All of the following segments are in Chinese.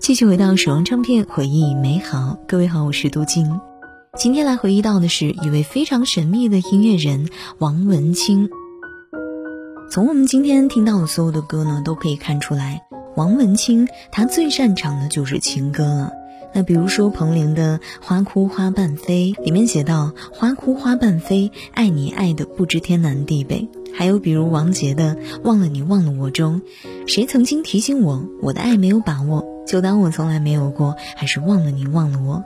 继续回到手中唱片，回忆美好。各位好，我是杜静。今天来回忆到的是一位非常神秘的音乐人王文清。从我们今天听到的所有的歌呢，都可以看出来，王文清他最擅长的就是情歌了。那比如说彭羚的《花枯花瓣飞》里面写到：“花枯花瓣飞，爱你爱的不知天南地北。”还有比如王杰的《忘了你忘了我》中，谁曾经提醒我，我的爱没有把握，就当我从来没有过，还是忘了你忘了我。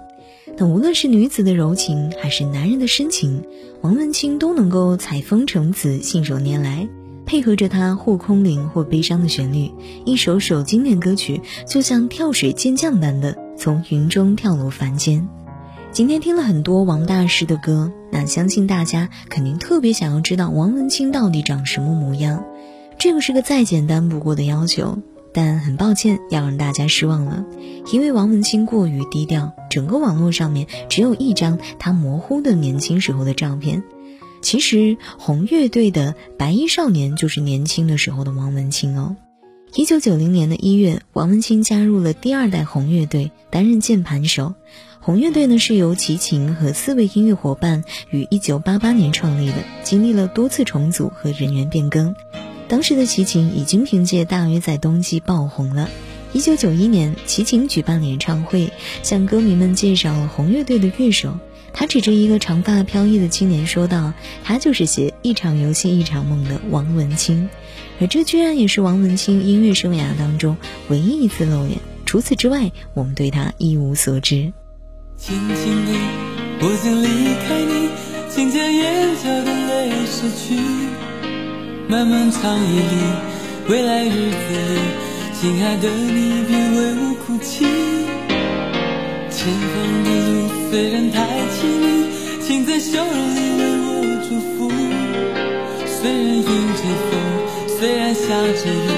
那无论是女子的柔情，还是男人的深情，王文清都能够采风成子，信手拈来。配合着他或空灵或悲伤的旋律，一首首经典歌曲就像跳水健将般的从云中跳落凡间。今天听了很多王大师的歌，那相信大家肯定特别想要知道王文清到底长什么模样。这个是个再简单不过的要求，但很抱歉要让大家失望了，因为王文清过于低调，整个网络上面只有一张他模糊的年轻时候的照片。其实红乐队的白衣少年就是年轻的时候的王文清哦。一九九零年的一月，王文清加入了第二代红乐队，担任键盘手。红乐队呢是由齐秦和四位音乐伙伴于一九八八年创立的，经历了多次重组和人员变更。当时的齐秦已经凭借《大约在冬季》爆红了。一九九一年，齐秦举办了演唱会，向歌迷们介绍了红乐队的乐手。他指着一个长发飘逸的青年说道：“他就是写《一场游戏一场梦》的王文清，而这居然也是王文清音乐生涯当中唯一一次露脸。除此之外，我们对他一无所知。”轻轻地，我想离开你，请将眼角的泪拭去。漫漫长夜里，未来日子里，亲爱的你别为我哭泣。前方的路虽然太凄迷，请在笑容里为我祝福。虽然迎着风，虽然下着雨，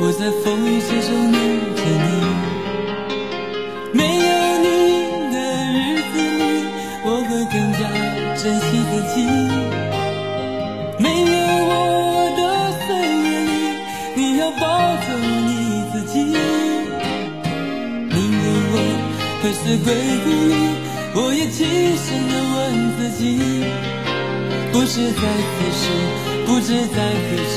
我在风雨之中念着你。没有你的日子里，我会更加珍惜自己。没有我的岁月里，你要保重你自己。你问我。何时归故里？我也轻声地问自己。不是在此时，不知在何时，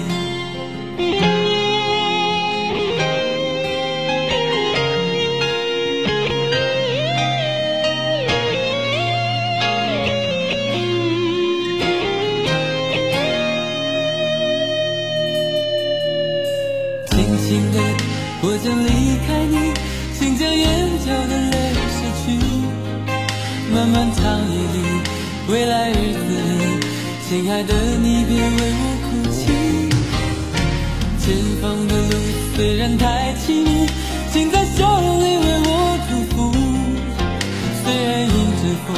请在笑容里为我祝福。虽然迎着风，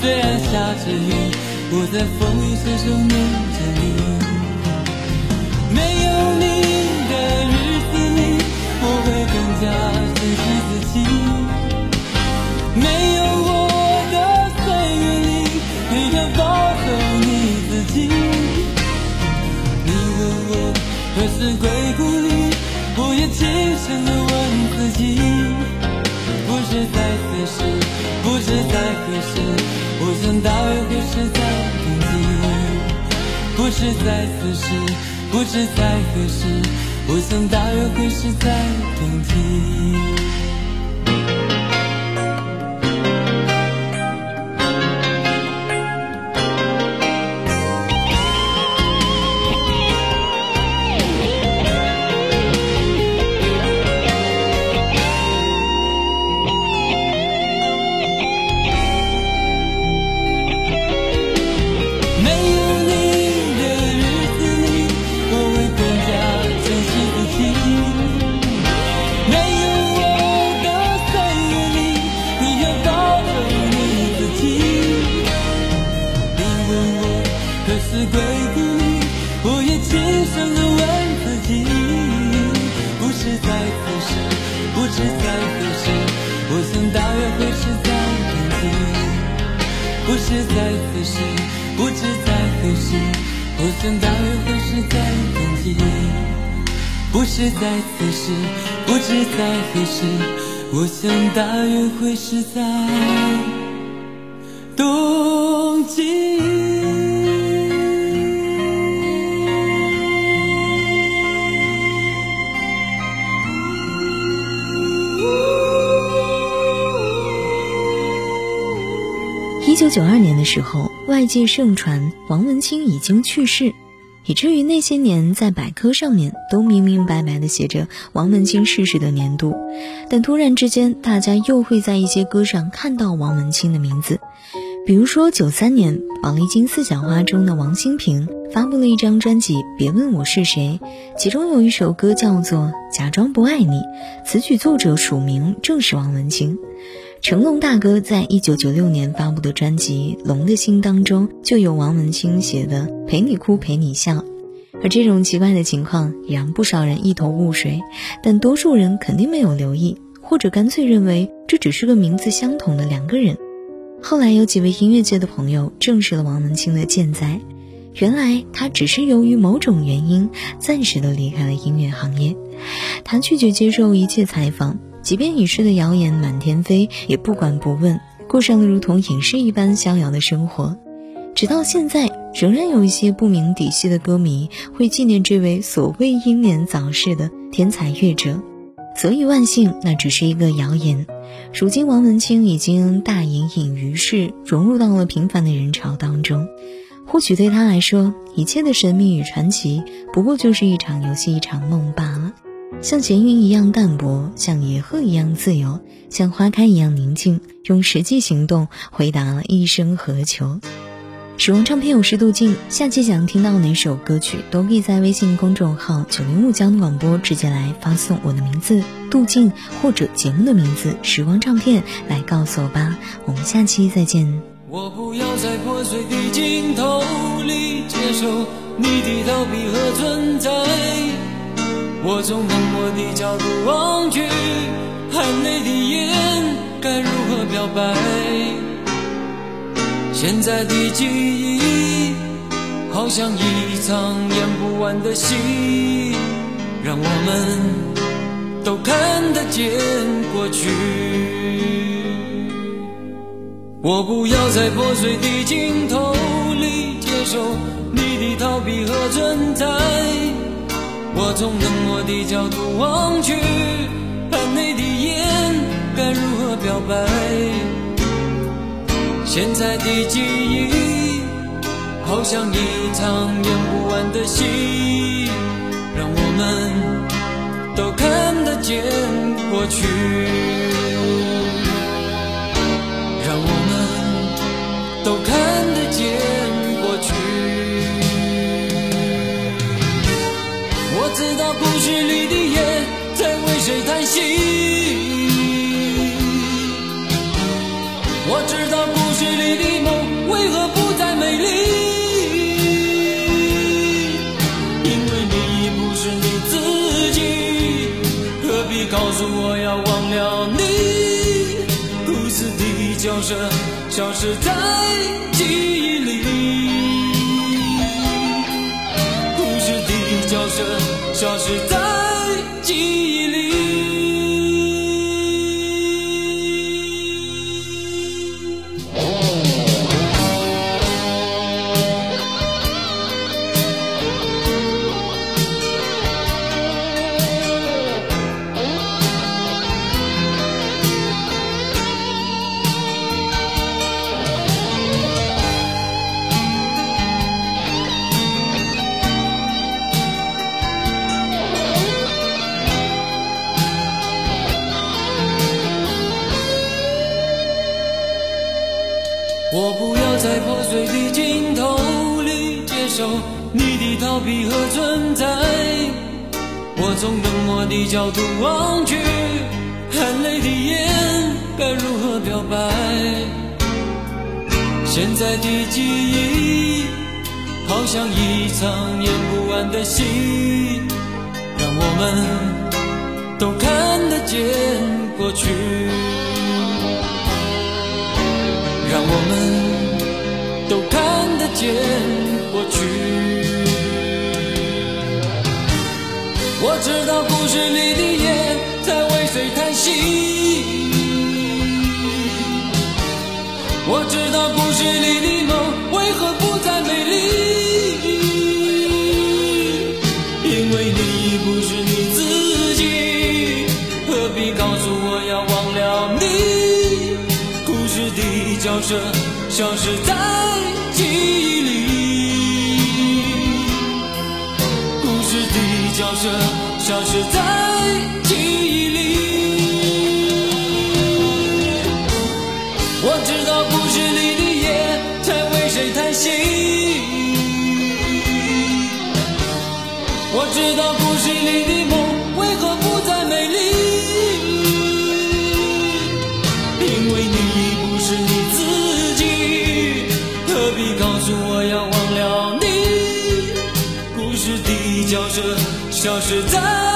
虽然下着雨，我在风雨之中念着你。没有你。的日子里，我会更加也轻声地问自己。不知在此时，不知在何时，我想大约会是在冬季。不知在此时，不知在何时。我也轻声地问自己，不是在此时。不知在何时，我想大约会是在。冬季。不是在此时，不知在何时，我想大约会是在冬季。不是在此时，不知在何时，我想大约会是在冬季。九九二年的时候，外界盛传王文清已经去世，以至于那些年在百科上面都明明白白的写着王文清逝世的年度。但突然之间，大家又会在一些歌上看到王文清的名字，比如说九三年《宝丽金四小花》中的王心平发布了一张专辑《别问我是谁》，其中有一首歌叫做《假装不爱你》，词曲作者署名正是王文清。成龙大哥在一九九六年发布的专辑《龙的心》当中，就有王文清写的《陪你哭陪你笑》，而这种奇怪的情况也让不少人一头雾水，但多数人肯定没有留意，或者干脆认为这只是个名字相同的两个人。后来有几位音乐界的朋友证实了王文清的健在，原来他只是由于某种原因暂时的离开了音乐行业，他拒绝接受一切采访。即便已逝的谣言满天飞，也不管不问，过上了如同隐士一般逍遥的生活。直到现在，仍然有一些不明底细的歌迷会纪念这位所谓英年早逝的天才乐者。所以万幸，那只是一个谣言。如今，王文清已经大隐隐于市，融入到了平凡的人潮当中。或许对他来说，一切的神秘与传奇，不过就是一场游戏，一场梦罢了。像闲云一样淡泊，像野鹤一样自由，像花开一样宁静，用实际行动回答了一生何求。时光唱片有时度静，下期想听到哪首歌曲，都可以在微信公众号九零五交通广播直接来发送我的名字杜静或者节目的名字时光唱片来告诉我吧。我们下期再见。我不要在破碎的镜头里接受你的逃避和存在。我从冷漠的角度望去，含泪的眼该如何表白？现在的记忆好像一场演不完的戏，让我们都看得见过去。我不要在破碎的镜头里接受你的逃避和存在。我从冷漠的角度望去，含泪的眼该如何表白？现在的记忆好像一场演不完的戏，让我们都看得见过去，让我们都看得见。故事里的夜在为谁叹息，我知道故事里的梦为何不再美丽，因为你已不是你自己，何必告诉我要忘了你？故事的角色消失在你的逃避和存在我从冷漠的角度望去含泪的眼该如何表白？现在的记忆好像一场演不完的戏让我们都看得见过去。让我们都看得见我知道故事里的夜在为谁叹息，我知道故事里的梦为何不再美丽，因为你已不是你自己，何必告诉我要忘了你？故事的角色消失在记忆里。角色消失在记忆里。我知道故事里的夜在为谁叹息，我知道故事里的消失在